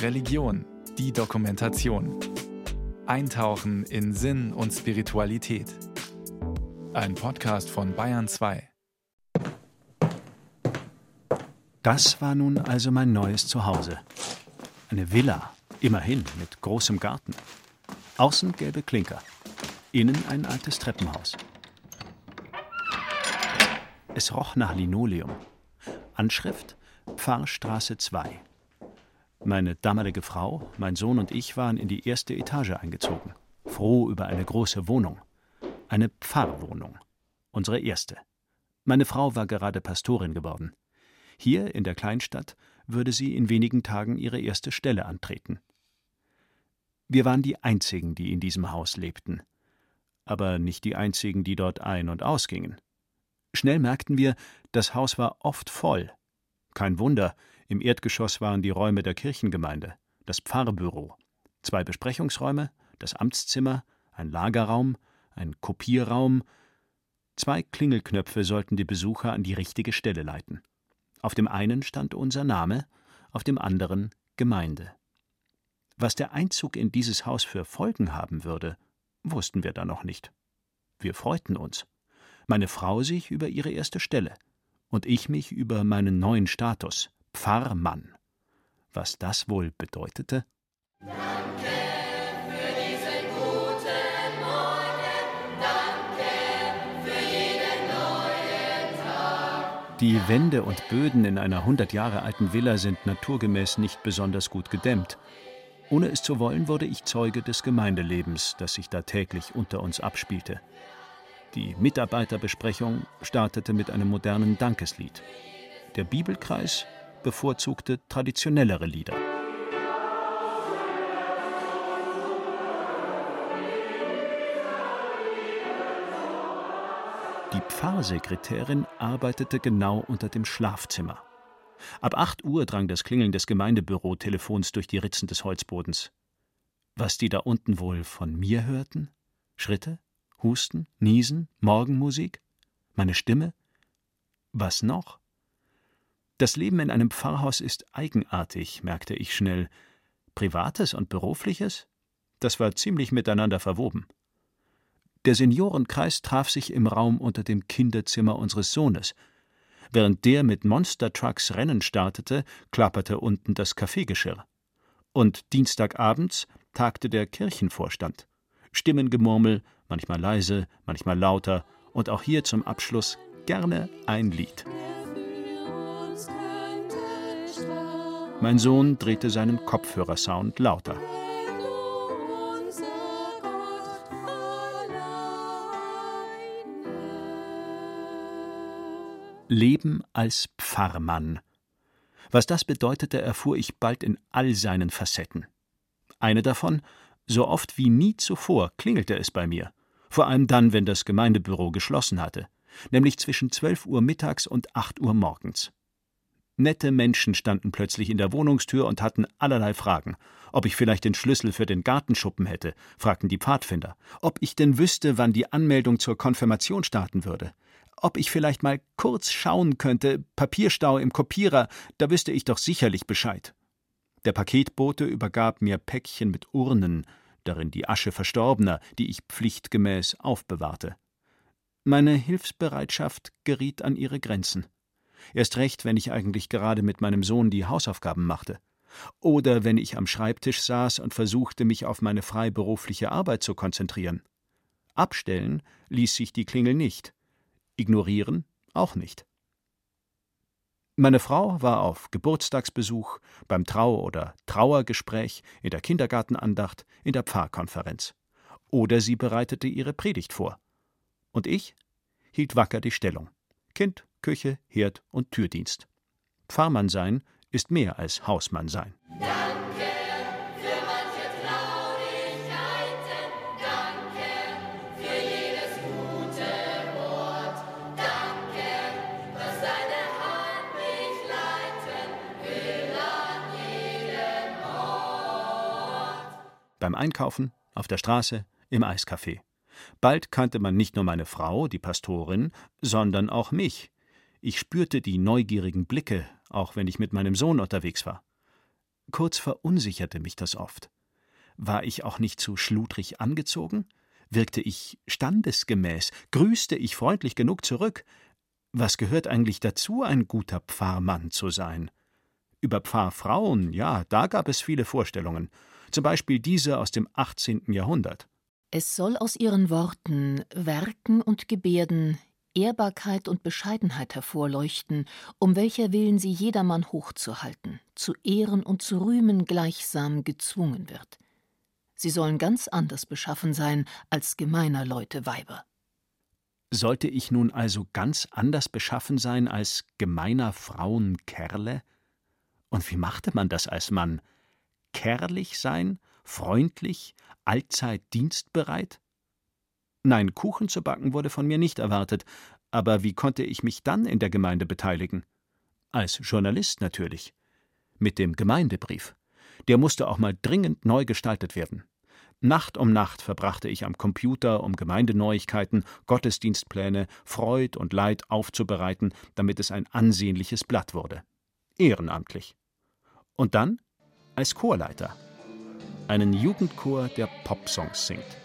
Religion, die Dokumentation. Eintauchen in Sinn und Spiritualität. Ein Podcast von Bayern 2. Das war nun also mein neues Zuhause. Eine Villa, immerhin mit großem Garten. Außen gelbe Klinker, innen ein altes Treppenhaus. Es roch nach Linoleum. Anschrift Pfarrstraße 2. Meine damalige Frau, mein Sohn und ich waren in die erste Etage eingezogen, froh über eine große Wohnung. Eine Pfarrwohnung. Unsere erste. Meine Frau war gerade Pastorin geworden. Hier in der Kleinstadt würde sie in wenigen Tagen ihre erste Stelle antreten. Wir waren die einzigen, die in diesem Haus lebten, aber nicht die einzigen, die dort ein- und ausgingen. Schnell merkten wir, das Haus war oft voll. Kein Wunder, im Erdgeschoss waren die Räume der Kirchengemeinde, das Pfarrbüro, zwei Besprechungsräume, das Amtszimmer, ein Lagerraum, ein Kopierraum. Zwei Klingelknöpfe sollten die Besucher an die richtige Stelle leiten. Auf dem einen stand unser Name, auf dem anderen Gemeinde. Was der Einzug in dieses Haus für Folgen haben würde, wussten wir da noch nicht. Wir freuten uns. Meine Frau sich über ihre erste Stelle und ich mich über meinen neuen Status Pfarrmann. Was das wohl bedeutete? Danke für diesen guten Morgen. Danke für jeden neuen Tag. Die Wände und Böden in einer hundert Jahre alten Villa sind naturgemäß nicht besonders gut gedämmt. Ohne es zu wollen, wurde ich Zeuge des Gemeindelebens, das sich da täglich unter uns abspielte. Die Mitarbeiterbesprechung startete mit einem modernen Dankeslied. Der Bibelkreis bevorzugte traditionellere Lieder. Die Pfarrsekretärin arbeitete genau unter dem Schlafzimmer. Ab acht Uhr drang das Klingeln des Gemeindebürotelefons durch die Ritzen des Holzbodens. Was die da unten wohl von mir hörten? Schritte? Husten? Niesen? Morgenmusik? Meine Stimme? Was noch? Das Leben in einem Pfarrhaus ist eigenartig, merkte ich schnell. Privates und berufliches? Das war ziemlich miteinander verwoben. Der Seniorenkreis traf sich im Raum unter dem Kinderzimmer unseres Sohnes. Während der mit Monstertrucks Rennen startete, klapperte unten das Kaffeegeschirr. Und Dienstagabends tagte der Kirchenvorstand. Stimmengemurmel, manchmal leise, manchmal lauter, und auch hier zum Abschluss gerne ein Lied. Mein Sohn drehte seinen Kopfhörersound lauter. Leben als Pfarrmann. Was das bedeutete, erfuhr ich bald in all seinen Facetten. Eine davon, so oft wie nie zuvor, klingelte es bei mir, vor allem dann, wenn das Gemeindebüro geschlossen hatte, nämlich zwischen zwölf Uhr mittags und acht Uhr morgens. Nette Menschen standen plötzlich in der Wohnungstür und hatten allerlei Fragen. Ob ich vielleicht den Schlüssel für den Gartenschuppen hätte, fragten die Pfadfinder. Ob ich denn wüsste, wann die Anmeldung zur Konfirmation starten würde ob ich vielleicht mal kurz schauen könnte, Papierstau im Kopierer, da wüsste ich doch sicherlich Bescheid. Der Paketbote übergab mir Päckchen mit Urnen, darin die Asche Verstorbener, die ich pflichtgemäß aufbewahrte. Meine Hilfsbereitschaft geriet an ihre Grenzen. Erst recht, wenn ich eigentlich gerade mit meinem Sohn die Hausaufgaben machte. Oder wenn ich am Schreibtisch saß und versuchte, mich auf meine freiberufliche Arbeit zu konzentrieren. Abstellen ließ sich die Klingel nicht. Ignorieren auch nicht. Meine Frau war auf Geburtstagsbesuch, beim Trau- oder Trauergespräch, in der Kindergartenandacht, in der Pfarrkonferenz. Oder sie bereitete ihre Predigt vor. Und ich hielt wacker die Stellung. Kind, Küche, Herd und Türdienst. Pfarrmann sein ist mehr als Hausmann sein. Danke für manche Traurigkeiten. Danke für jedes gute Wort. Danke, dass deine Hand mich leiten will an jedem Ort. Beim Einkaufen, auf der Straße, im Eiscafé. Bald kannte man nicht nur meine Frau, die Pastorin, sondern auch mich. Ich spürte die neugierigen Blicke, auch wenn ich mit meinem Sohn unterwegs war. Kurz verunsicherte mich das oft. War ich auch nicht zu schludrig angezogen? Wirkte ich standesgemäß? Grüßte ich freundlich genug zurück? Was gehört eigentlich dazu, ein guter Pfarrmann zu sein? Über Pfarrfrauen, ja, da gab es viele Vorstellungen. Zum Beispiel diese aus dem 18. Jahrhundert. Es soll aus ihren Worten, Werken und Gebärden Ehrbarkeit und Bescheidenheit hervorleuchten, um welcher willen sie jedermann hochzuhalten, zu ehren und zu rühmen gleichsam gezwungen wird. Sie sollen ganz anders beschaffen sein als gemeiner Leute Weiber. Sollte ich nun also ganz anders beschaffen sein als gemeiner Frauen Kerle? Und wie machte man das als Mann? Kerlich sein, freundlich, allzeit dienstbereit? Nein, Kuchen zu backen wurde von mir nicht erwartet, aber wie konnte ich mich dann in der Gemeinde beteiligen? Als Journalist natürlich. Mit dem Gemeindebrief. Der musste auch mal dringend neu gestaltet werden. Nacht um Nacht verbrachte ich am Computer, um Gemeindeneuigkeiten, Gottesdienstpläne, Freud und Leid aufzubereiten, damit es ein ansehnliches Blatt wurde. Ehrenamtlich. Und dann als Chorleiter. Einen Jugendchor, der Popsongs singt.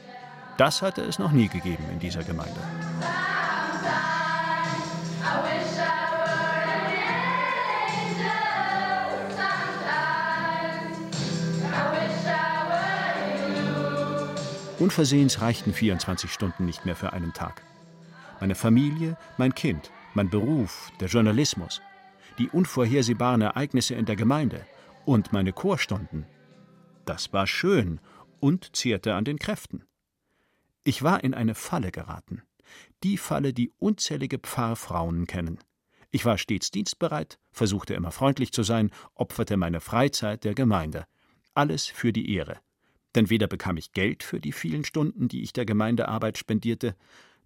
Das hatte es noch nie gegeben in dieser Gemeinde. Unversehens reichten 24 Stunden nicht mehr für einen Tag. Meine Familie, mein Kind, mein Beruf, der Journalismus, die unvorhersehbaren Ereignisse in der Gemeinde und meine Chorstunden. Das war schön und zehrte an den Kräften. Ich war in eine Falle geraten. Die Falle, die unzählige Pfarrfrauen kennen. Ich war stets dienstbereit, versuchte immer freundlich zu sein, opferte meine Freizeit der Gemeinde. Alles für die Ehre. Denn weder bekam ich Geld für die vielen Stunden, die ich der Gemeindearbeit spendierte,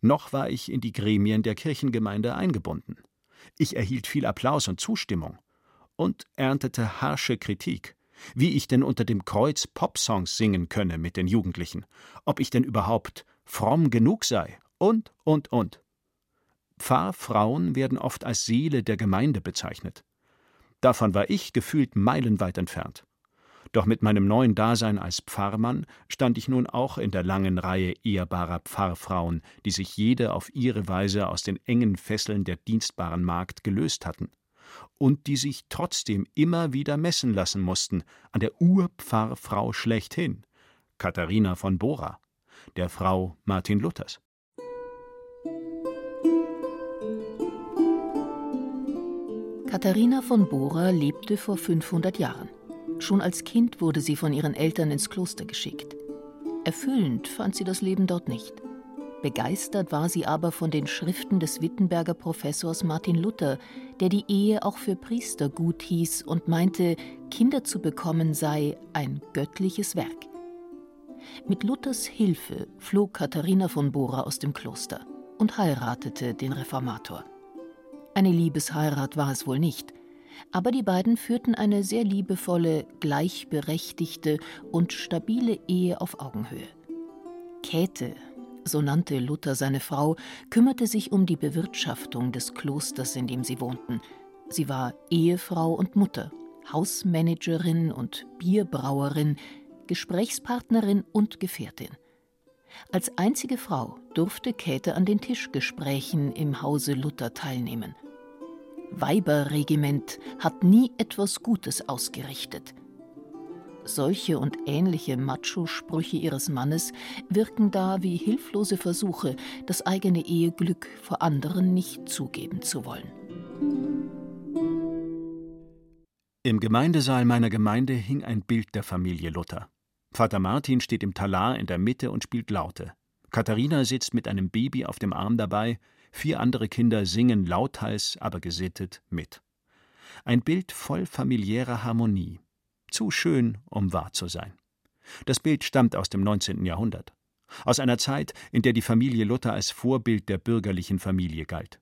noch war ich in die Gremien der Kirchengemeinde eingebunden. Ich erhielt viel Applaus und Zustimmung und erntete harsche Kritik, wie ich denn unter dem Kreuz Popsongs singen könne mit den Jugendlichen, ob ich denn überhaupt fromm genug sei und, und, und. Pfarrfrauen werden oft als Seele der Gemeinde bezeichnet. Davon war ich gefühlt meilenweit entfernt. Doch mit meinem neuen Dasein als Pfarrmann stand ich nun auch in der langen Reihe ehrbarer Pfarrfrauen, die sich jede auf ihre Weise aus den engen Fesseln der dienstbaren Magd gelöst hatten und die sich trotzdem immer wieder messen lassen mussten an der Urpfarrfrau schlechthin, Katharina von Bora der Frau Martin Luthers. Katharina von Bora lebte vor 500 Jahren. Schon als Kind wurde sie von ihren Eltern ins Kloster geschickt. Erfüllend fand sie das Leben dort nicht. Begeistert war sie aber von den Schriften des Wittenberger Professors Martin Luther, der die Ehe auch für Priester gut hieß und meinte, Kinder zu bekommen sei ein göttliches Werk. Mit Luthers Hilfe floh Katharina von Bora aus dem Kloster und heiratete den Reformator. Eine Liebesheirat war es wohl nicht, aber die beiden führten eine sehr liebevolle, gleichberechtigte und stabile Ehe auf Augenhöhe. Käthe, so nannte Luther seine Frau, kümmerte sich um die Bewirtschaftung des Klosters, in dem sie wohnten. Sie war Ehefrau und Mutter, Hausmanagerin und Bierbrauerin, Gesprächspartnerin und Gefährtin. Als einzige Frau durfte Käthe an den Tischgesprächen im Hause Luther teilnehmen. Weiberregiment hat nie etwas Gutes ausgerichtet. Solche und ähnliche Macho-Sprüche ihres Mannes wirken da wie hilflose Versuche, das eigene Eheglück vor anderen nicht zugeben zu wollen. Im Gemeindesaal meiner Gemeinde hing ein Bild der Familie Luther. Vater Martin steht im Talar in der Mitte und spielt Laute. Katharina sitzt mit einem Baby auf dem Arm dabei, vier andere Kinder singen lauthals, aber gesittet mit. Ein Bild voll familiärer Harmonie. Zu schön, um wahr zu sein. Das Bild stammt aus dem 19. Jahrhundert. Aus einer Zeit, in der die Familie Luther als Vorbild der bürgerlichen Familie galt.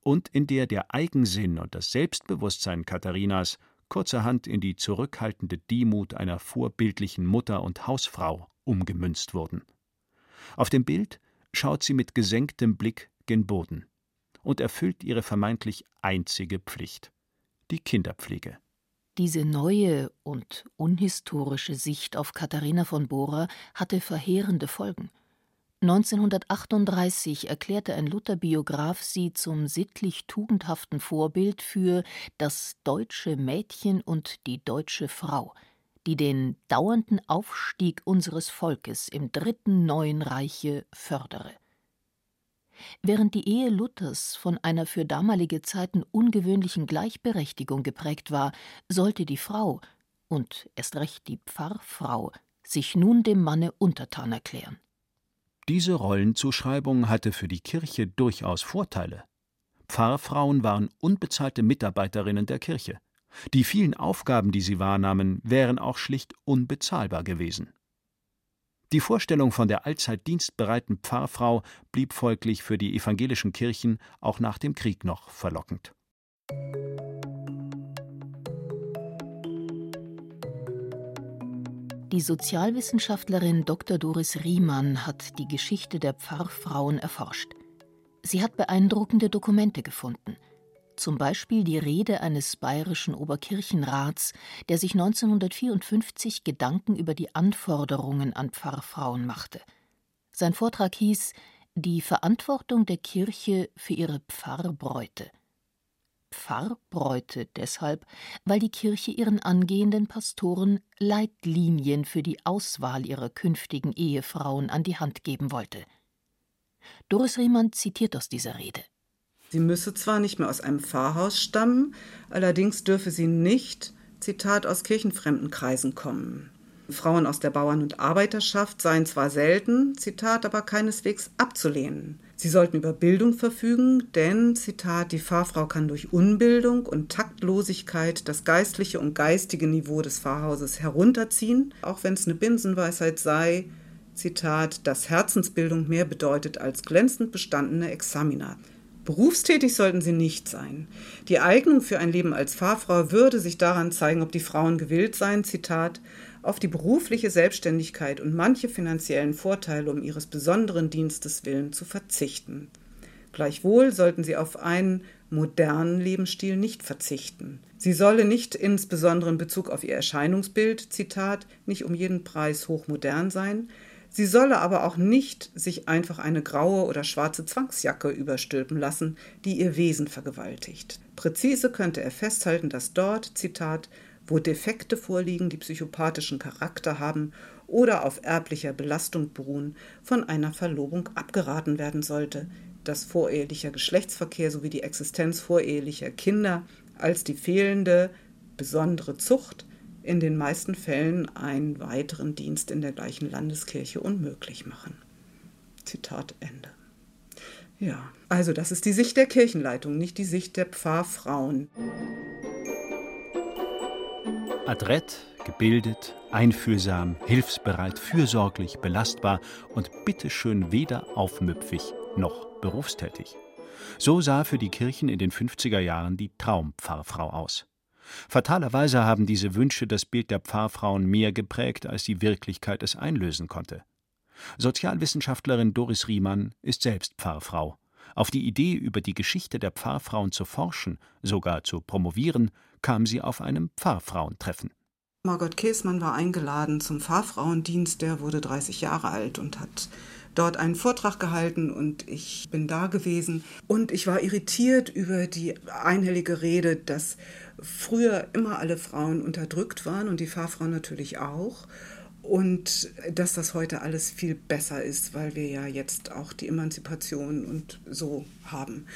Und in der der Eigensinn und das Selbstbewusstsein Katharinas kurzerhand in die zurückhaltende Demut einer vorbildlichen Mutter und Hausfrau umgemünzt wurden. Auf dem Bild schaut sie mit gesenktem Blick gen Boden und erfüllt ihre vermeintlich einzige Pflicht, die Kinderpflege. Diese neue und unhistorische Sicht auf Katharina von Bora hatte verheerende Folgen. 1938 erklärte ein Luther-Biograf sie zum sittlich tugendhaften Vorbild für das deutsche Mädchen und die deutsche Frau, die den dauernden Aufstieg unseres Volkes im dritten neuen Reiche fördere. Während die Ehe Luthers von einer für damalige Zeiten ungewöhnlichen Gleichberechtigung geprägt war, sollte die Frau und erst recht die Pfarrfrau sich nun dem Manne untertan erklären. Diese Rollenzuschreibung hatte für die Kirche durchaus Vorteile. Pfarrfrauen waren unbezahlte Mitarbeiterinnen der Kirche. Die vielen Aufgaben, die sie wahrnahmen, wären auch schlicht unbezahlbar gewesen. Die Vorstellung von der allzeit dienstbereiten Pfarrfrau blieb folglich für die evangelischen Kirchen auch nach dem Krieg noch verlockend. Die Sozialwissenschaftlerin Dr. Doris Riemann hat die Geschichte der Pfarrfrauen erforscht. Sie hat beeindruckende Dokumente gefunden. Zum Beispiel die Rede eines bayerischen Oberkirchenrats, der sich 1954 Gedanken über die Anforderungen an Pfarrfrauen machte. Sein Vortrag hieß Die Verantwortung der Kirche für ihre Pfarrbräute. Pfarrbräute deshalb, weil die Kirche ihren angehenden Pastoren Leitlinien für die Auswahl ihrer künftigen Ehefrauen an die Hand geben wollte. Doris Riemann zitiert aus dieser Rede. Sie müsse zwar nicht mehr aus einem Pfarrhaus stammen, allerdings dürfe sie nicht, Zitat, aus kirchenfremden Kreisen kommen. Frauen aus der Bauern- und Arbeiterschaft seien zwar selten, Zitat, aber keineswegs abzulehnen. Sie sollten über Bildung verfügen, denn, Zitat, die Pfarrfrau kann durch Unbildung und Taktlosigkeit das geistliche und geistige Niveau des Pfarrhauses herunterziehen, auch wenn es eine Binsenweisheit sei, Zitat, dass Herzensbildung mehr bedeutet als glänzend bestandene Examina. Berufstätig sollten sie nicht sein. Die Eignung für ein Leben als Pfarrfrau würde sich daran zeigen, ob die Frauen gewillt seien, Zitat, auf die berufliche Selbstständigkeit und manche finanziellen Vorteile um ihres besonderen Dienstes willen zu verzichten. Gleichwohl sollten sie auf einen modernen Lebensstil nicht verzichten. Sie solle nicht insbesondere in Bezug auf ihr Erscheinungsbild, Zitat, nicht um jeden Preis hochmodern sein, sie solle aber auch nicht sich einfach eine graue oder schwarze Zwangsjacke überstülpen lassen, die ihr Wesen vergewaltigt. Präzise könnte er festhalten, dass dort, Zitat, wo Defekte vorliegen, die psychopathischen Charakter haben oder auf erblicher Belastung beruhen, von einer Verlobung abgeraten werden sollte, dass vorehelicher Geschlechtsverkehr sowie die Existenz vorehelicher Kinder als die fehlende besondere Zucht in den meisten Fällen einen weiteren Dienst in der gleichen Landeskirche unmöglich machen. Zitat Ende. Ja, also das ist die Sicht der Kirchenleitung, nicht die Sicht der Pfarrfrauen. Adrett, gebildet, einfühlsam, hilfsbereit, fürsorglich, belastbar und bitteschön weder aufmüpfig noch berufstätig. So sah für die Kirchen in den 50er Jahren die Traumpfarrfrau aus. Fatalerweise haben diese Wünsche das Bild der Pfarrfrauen mehr geprägt, als die Wirklichkeit es einlösen konnte. Sozialwissenschaftlerin Doris Riemann ist selbst Pfarrfrau. Auf die Idee, über die Geschichte der Pfarrfrauen zu forschen, sogar zu promovieren, kam sie auf einem Pfarrfrauentreffen. Margot Käßmann war eingeladen zum Pfarrfrauendienst. Der wurde 30 Jahre alt und hat dort einen Vortrag gehalten und ich bin da gewesen. Und ich war irritiert über die einhellige Rede, dass früher immer alle Frauen unterdrückt waren und die Pfarrfrauen natürlich auch. Und dass das heute alles viel besser ist, weil wir ja jetzt auch die Emanzipation und so haben.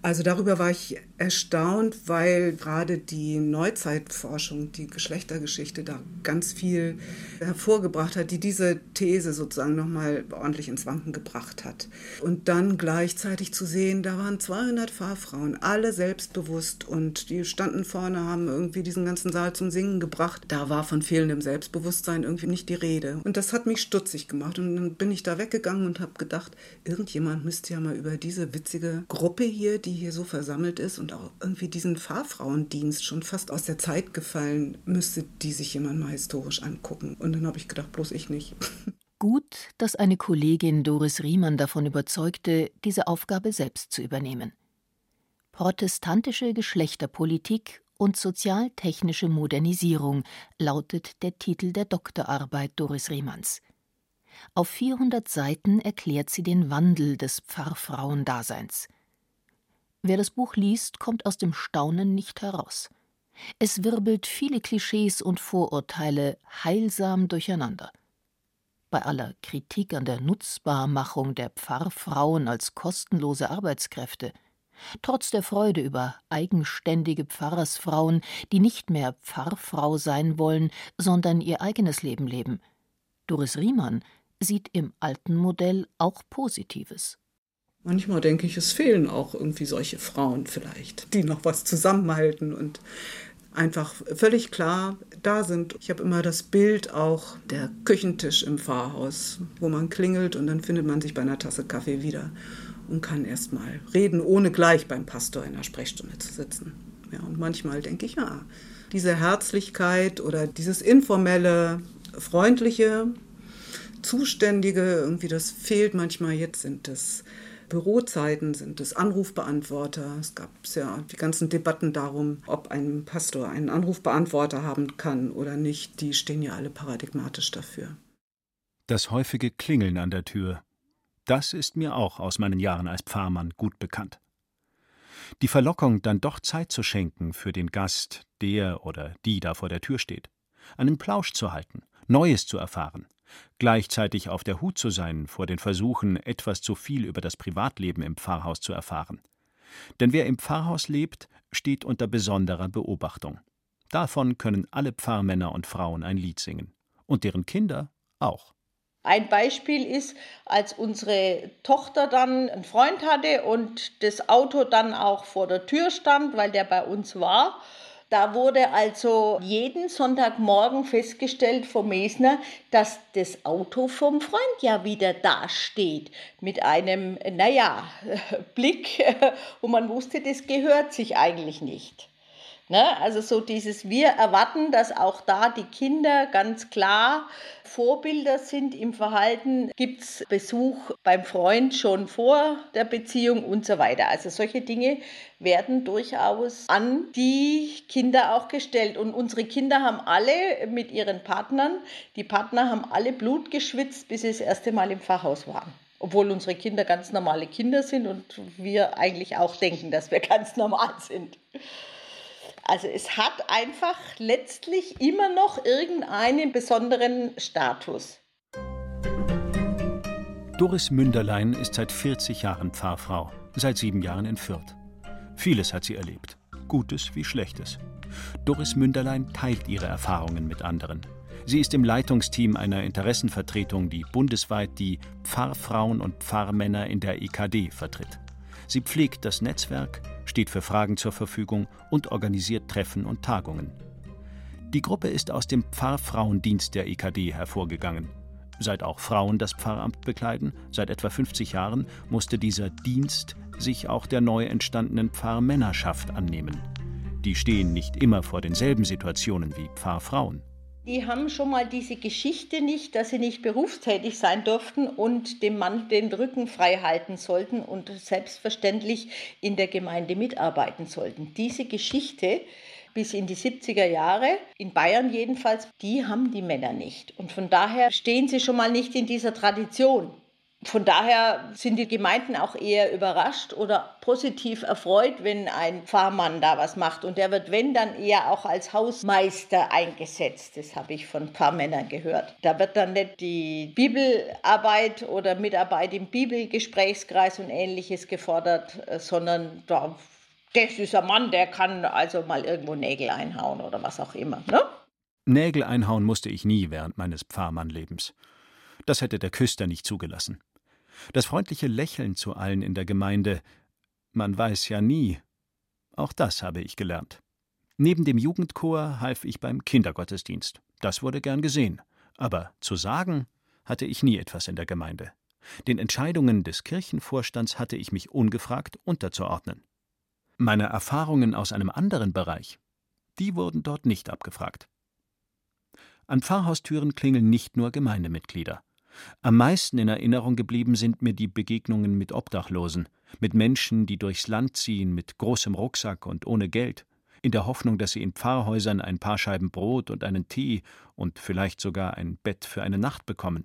Also darüber war ich erstaunt, weil gerade die Neuzeitforschung, die Geschlechtergeschichte da ganz viel hervorgebracht hat, die diese These sozusagen nochmal ordentlich ins Wanken gebracht hat. Und dann gleichzeitig zu sehen, da waren 200 Fahrfrauen, alle selbstbewusst und die standen vorne, haben irgendwie diesen ganzen Saal zum Singen gebracht. Da war von fehlendem Selbstbewusstsein irgendwie nicht die Rede. Und das hat mich stutzig gemacht. Und dann bin ich da weggegangen und habe gedacht, irgendjemand müsste ja mal über diese witzige Gruppe hier, die hier so versammelt ist und auch irgendwie diesen Fahrfrauendienst schon fast aus der Zeit gefallen, müsste die sich jemand mal historisch angucken. Und dann habe ich gedacht, bloß ich nicht. Gut, dass eine Kollegin Doris Riemann davon überzeugte, diese Aufgabe selbst zu übernehmen. Protestantische Geschlechterpolitik und sozialtechnische Modernisierung lautet der Titel der Doktorarbeit Doris Riemanns. Auf 400 Seiten erklärt sie den Wandel des Pfarrfrauendaseins. Wer das Buch liest, kommt aus dem Staunen nicht heraus. Es wirbelt viele Klischees und Vorurteile heilsam durcheinander. Bei aller Kritik an der Nutzbarmachung der Pfarrfrauen als kostenlose Arbeitskräfte, trotz der Freude über eigenständige Pfarrersfrauen, die nicht mehr Pfarrfrau sein wollen, sondern ihr eigenes Leben leben. Doris Riemann sieht im alten Modell auch Positives. Manchmal denke ich, es fehlen auch irgendwie solche Frauen vielleicht, die noch was zusammenhalten und einfach völlig klar da sind. Ich habe immer das Bild auch der Küchentisch im Pfarrhaus, wo man klingelt und dann findet man sich bei einer Tasse Kaffee wieder und kann erst mal reden, ohne gleich beim Pastor in der Sprechstunde zu sitzen. Ja, und manchmal denke ich, ja, diese Herzlichkeit oder dieses informelle, freundliche, zuständige, irgendwie das fehlt manchmal. Jetzt sind es Bürozeiten, sind es Anrufbeantworter. Es gab ja die ganzen Debatten darum, ob ein Pastor einen Anrufbeantworter haben kann oder nicht. Die stehen ja alle paradigmatisch dafür. Das häufige Klingeln an der Tür, das ist mir auch aus meinen Jahren als Pfarrmann gut bekannt. Die Verlockung, dann doch Zeit zu schenken für den Gast, der oder die da vor der Tür steht, einen Plausch zu halten, Neues zu erfahren, gleichzeitig auf der Hut zu sein vor den Versuchen, etwas zu viel über das Privatleben im Pfarrhaus zu erfahren. Denn wer im Pfarrhaus lebt, steht unter besonderer Beobachtung. Davon können alle Pfarrmänner und Frauen ein Lied singen. Und deren Kinder auch. Ein Beispiel ist, als unsere Tochter dann einen Freund hatte und das Auto dann auch vor der Tür stand, weil der bei uns war. Da wurde also jeden Sonntagmorgen festgestellt vom Mesner, dass das Auto vom Freund ja wieder dasteht. Mit einem, naja, Blick, wo man wusste, das gehört sich eigentlich nicht. Ne? Also so dieses, wir erwarten, dass auch da die Kinder ganz klar Vorbilder sind im Verhalten. Gibt es Besuch beim Freund schon vor der Beziehung und so weiter. Also solche Dinge werden durchaus an die Kinder auch gestellt. Und unsere Kinder haben alle mit ihren Partnern, die Partner haben alle Blut geschwitzt, bis sie das erste Mal im Fachhaus waren obwohl unsere Kinder ganz normale Kinder sind und wir eigentlich auch denken, dass wir ganz normal sind. Also es hat einfach letztlich immer noch irgendeinen besonderen Status. Doris Münderlein ist seit 40 Jahren Pfarrfrau, seit sieben Jahren in Fürth. Vieles hat sie erlebt, Gutes wie Schlechtes. Doris Münderlein teilt ihre Erfahrungen mit anderen. Sie ist im Leitungsteam einer Interessenvertretung, die bundesweit die Pfarrfrauen und Pfarrmänner in der EKD vertritt. Sie pflegt das Netzwerk, steht für Fragen zur Verfügung und organisiert Treffen und Tagungen. Die Gruppe ist aus dem Pfarrfrauendienst der EKD hervorgegangen. Seit auch Frauen das Pfarramt bekleiden, seit etwa 50 Jahren, musste dieser Dienst sich auch der neu entstandenen Pfarrmännerschaft annehmen. Die stehen nicht immer vor denselben Situationen wie Pfarrfrauen die haben schon mal diese Geschichte nicht, dass sie nicht berufstätig sein durften und dem Mann den Rücken frei halten sollten und selbstverständlich in der Gemeinde mitarbeiten sollten. Diese Geschichte bis in die 70er Jahre, in Bayern jedenfalls, die haben die Männer nicht. Und von daher stehen sie schon mal nicht in dieser Tradition. Von daher sind die Gemeinden auch eher überrascht oder positiv erfreut, wenn ein Pfarrmann da was macht. Und der wird, wenn, dann eher auch als Hausmeister eingesetzt. Das habe ich von Pfarrmännern gehört. Da wird dann nicht die Bibelarbeit oder Mitarbeit im Bibelgesprächskreis und ähnliches gefordert, sondern da, das ist ein Mann, der kann also mal irgendwo Nägel einhauen oder was auch immer. Ne? Nägel einhauen musste ich nie während meines Pfarrmannlebens. Das hätte der Küster nicht zugelassen. Das freundliche Lächeln zu allen in der Gemeinde, man weiß ja nie. Auch das habe ich gelernt. Neben dem Jugendchor half ich beim Kindergottesdienst. Das wurde gern gesehen. Aber zu sagen hatte ich nie etwas in der Gemeinde. Den Entscheidungen des Kirchenvorstands hatte ich mich ungefragt unterzuordnen. Meine Erfahrungen aus einem anderen Bereich, die wurden dort nicht abgefragt. An Pfarrhaustüren klingeln nicht nur Gemeindemitglieder. Am meisten in Erinnerung geblieben sind mir die Begegnungen mit Obdachlosen, mit Menschen, die durchs Land ziehen mit großem Rucksack und ohne Geld, in der Hoffnung, dass sie in Pfarrhäusern ein paar Scheiben Brot und einen Tee und vielleicht sogar ein Bett für eine Nacht bekommen.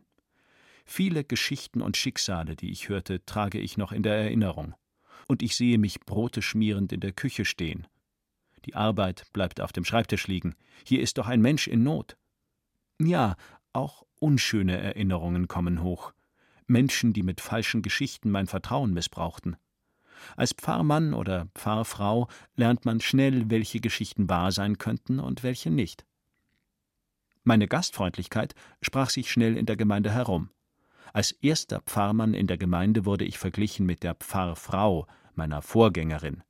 Viele Geschichten und Schicksale, die ich hörte, trage ich noch in der Erinnerung. Und ich sehe mich Brote schmierend in der Küche stehen. Die Arbeit bleibt auf dem Schreibtisch liegen. Hier ist doch ein Mensch in Not. Ja, auch unschöne Erinnerungen kommen hoch. Menschen, die mit falschen Geschichten mein Vertrauen missbrauchten. Als Pfarrmann oder Pfarrfrau lernt man schnell, welche Geschichten wahr sein könnten und welche nicht. Meine Gastfreundlichkeit sprach sich schnell in der Gemeinde herum. Als erster Pfarrmann in der Gemeinde wurde ich verglichen mit der Pfarrfrau, meiner Vorgängerin.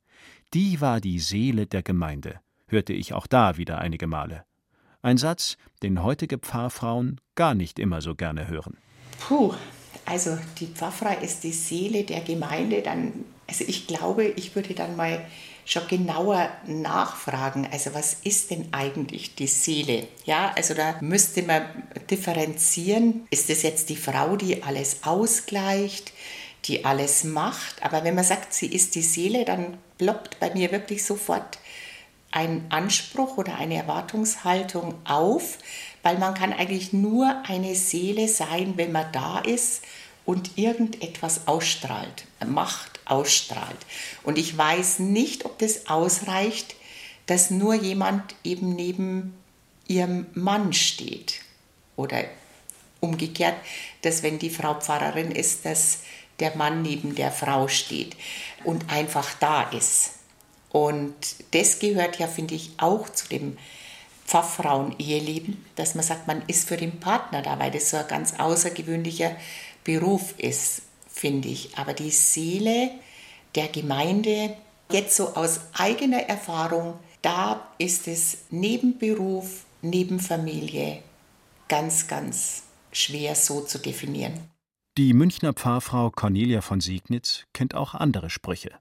Die war die Seele der Gemeinde, hörte ich auch da wieder einige Male. Ein Satz, den heutige Pfarrfrauen gar nicht immer so gerne hören. Puh, also die Pfarrfrau ist die Seele der Gemeinde, dann, also ich glaube, ich würde dann mal schon genauer nachfragen. Also was ist denn eigentlich die Seele? Ja, also da müsste man differenzieren. Ist es jetzt die Frau, die alles ausgleicht, die alles macht? Aber wenn man sagt, sie ist die Seele, dann ploppt bei mir wirklich sofort ein Anspruch oder eine Erwartungshaltung auf, weil man kann eigentlich nur eine Seele sein, wenn man da ist und irgendetwas ausstrahlt, Macht ausstrahlt. Und ich weiß nicht, ob das ausreicht, dass nur jemand eben neben ihrem Mann steht. Oder umgekehrt, dass wenn die Frau Pfarrerin ist, dass der Mann neben der Frau steht und einfach da ist. Und das gehört ja, finde ich, auch zu dem Pfarrfrauen-Eheleben, dass man sagt, man ist für den Partner da, weil das so ein ganz außergewöhnlicher Beruf ist, finde ich. Aber die Seele der Gemeinde, jetzt so aus eigener Erfahrung, da ist es neben Beruf, neben Familie ganz, ganz schwer so zu definieren. Die Münchner Pfarrfrau Cornelia von Siegnitz kennt auch andere Sprüche.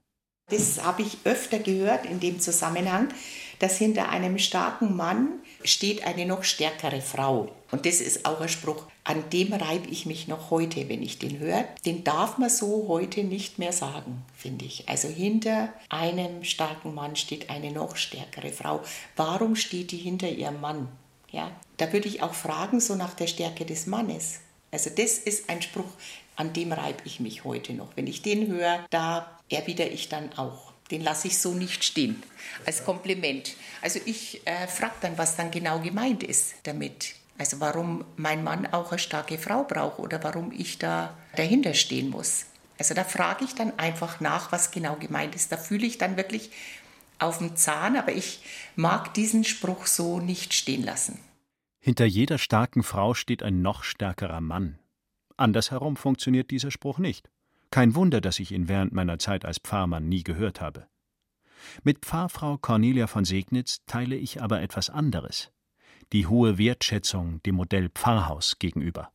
Das habe ich öfter gehört in dem Zusammenhang, dass hinter einem starken Mann steht eine noch stärkere Frau. Und das ist auch ein Spruch, an dem reibe ich mich noch heute, wenn ich den höre. Den darf man so heute nicht mehr sagen, finde ich. Also hinter einem starken Mann steht eine noch stärkere Frau. Warum steht die hinter ihrem Mann? Ja, da würde ich auch fragen, so nach der Stärke des Mannes. Also das ist ein Spruch, an dem reibe ich mich heute noch. Wenn ich den höre, da erwidere ich dann auch. Den lasse ich so nicht stehen, als Kompliment. Also ich äh, frage dann, was dann genau gemeint ist damit. Also warum mein Mann auch eine starke Frau braucht oder warum ich da dahinter stehen muss. Also da frage ich dann einfach nach, was genau gemeint ist. Da fühle ich dann wirklich auf dem Zahn, aber ich mag diesen Spruch so nicht stehen lassen. Hinter jeder starken Frau steht ein noch stärkerer Mann. Andersherum funktioniert dieser Spruch nicht. Kein Wunder, dass ich ihn während meiner Zeit als Pfarrmann nie gehört habe. Mit Pfarrfrau Cornelia von Segnitz teile ich aber etwas anderes. Die hohe Wertschätzung dem Modell Pfarrhaus gegenüber.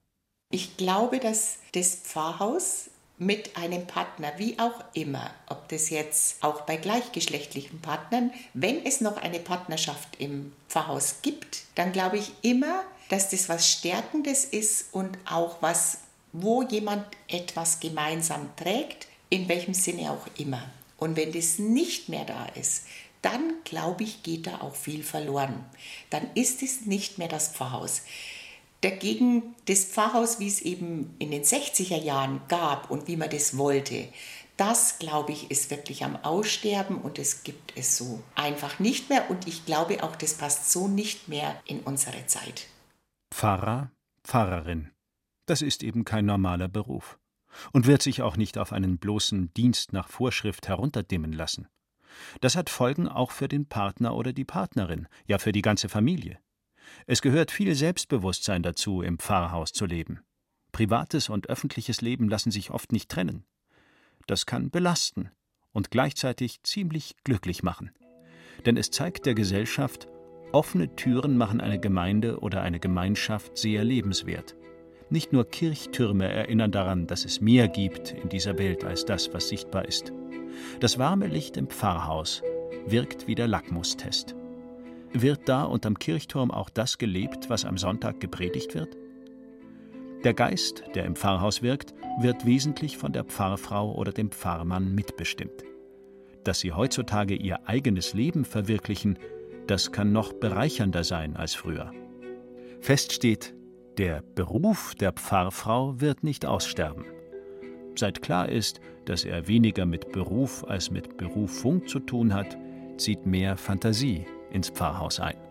Ich glaube, dass das Pfarrhaus mit einem Partner, wie auch immer, ob das jetzt auch bei gleichgeschlechtlichen Partnern, wenn es noch eine Partnerschaft im Pfarrhaus gibt, dann glaube ich immer, dass das was Stärkendes ist und auch was wo jemand etwas gemeinsam trägt, in welchem Sinne auch immer. Und wenn das nicht mehr da ist, dann glaube ich, geht da auch viel verloren. Dann ist es nicht mehr das Pfarrhaus. Dagegen das Pfarrhaus, wie es eben in den 60er Jahren gab und wie man das wollte, das, glaube ich, ist wirklich am Aussterben und es gibt es so einfach nicht mehr. Und ich glaube auch, das passt so nicht mehr in unsere Zeit. Pfarrer, Pfarrerin. Das ist eben kein normaler Beruf und wird sich auch nicht auf einen bloßen Dienst nach Vorschrift herunterdimmen lassen. Das hat Folgen auch für den Partner oder die Partnerin, ja für die ganze Familie. Es gehört viel Selbstbewusstsein dazu, im Pfarrhaus zu leben. Privates und öffentliches Leben lassen sich oft nicht trennen. Das kann belasten und gleichzeitig ziemlich glücklich machen. Denn es zeigt der Gesellschaft, offene Türen machen eine Gemeinde oder eine Gemeinschaft sehr lebenswert. Nicht nur Kirchtürme erinnern daran, dass es mehr gibt in dieser Welt als das, was sichtbar ist. Das warme Licht im Pfarrhaus wirkt wie der Lackmustest. Wird da unterm Kirchturm auch das gelebt, was am Sonntag gepredigt wird? Der Geist, der im Pfarrhaus wirkt, wird wesentlich von der Pfarrfrau oder dem Pfarrmann mitbestimmt. Dass sie heutzutage ihr eigenes Leben verwirklichen, das kann noch bereichernder sein als früher. Fest steht, der Beruf der Pfarrfrau wird nicht aussterben. Seit klar ist, dass er weniger mit Beruf als mit Berufung zu tun hat, zieht mehr Fantasie ins Pfarrhaus ein.